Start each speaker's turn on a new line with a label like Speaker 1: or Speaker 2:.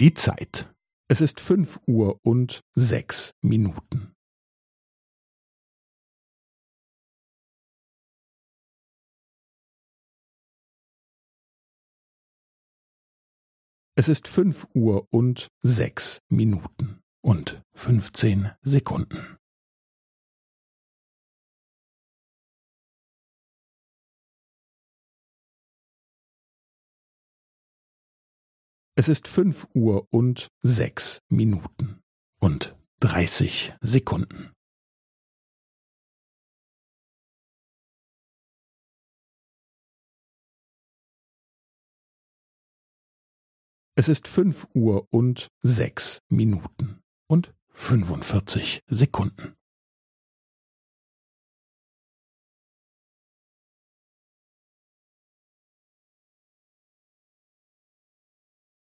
Speaker 1: Die Zeit. Es ist fünf Uhr und sechs Minuten. Es ist fünf Uhr und sechs Minuten und fünfzehn Sekunden. Es ist fünf Uhr und sechs Minuten und dreißig Sekunden. Es ist fünf Uhr und sechs Minuten und fünfundvierzig Sekunden.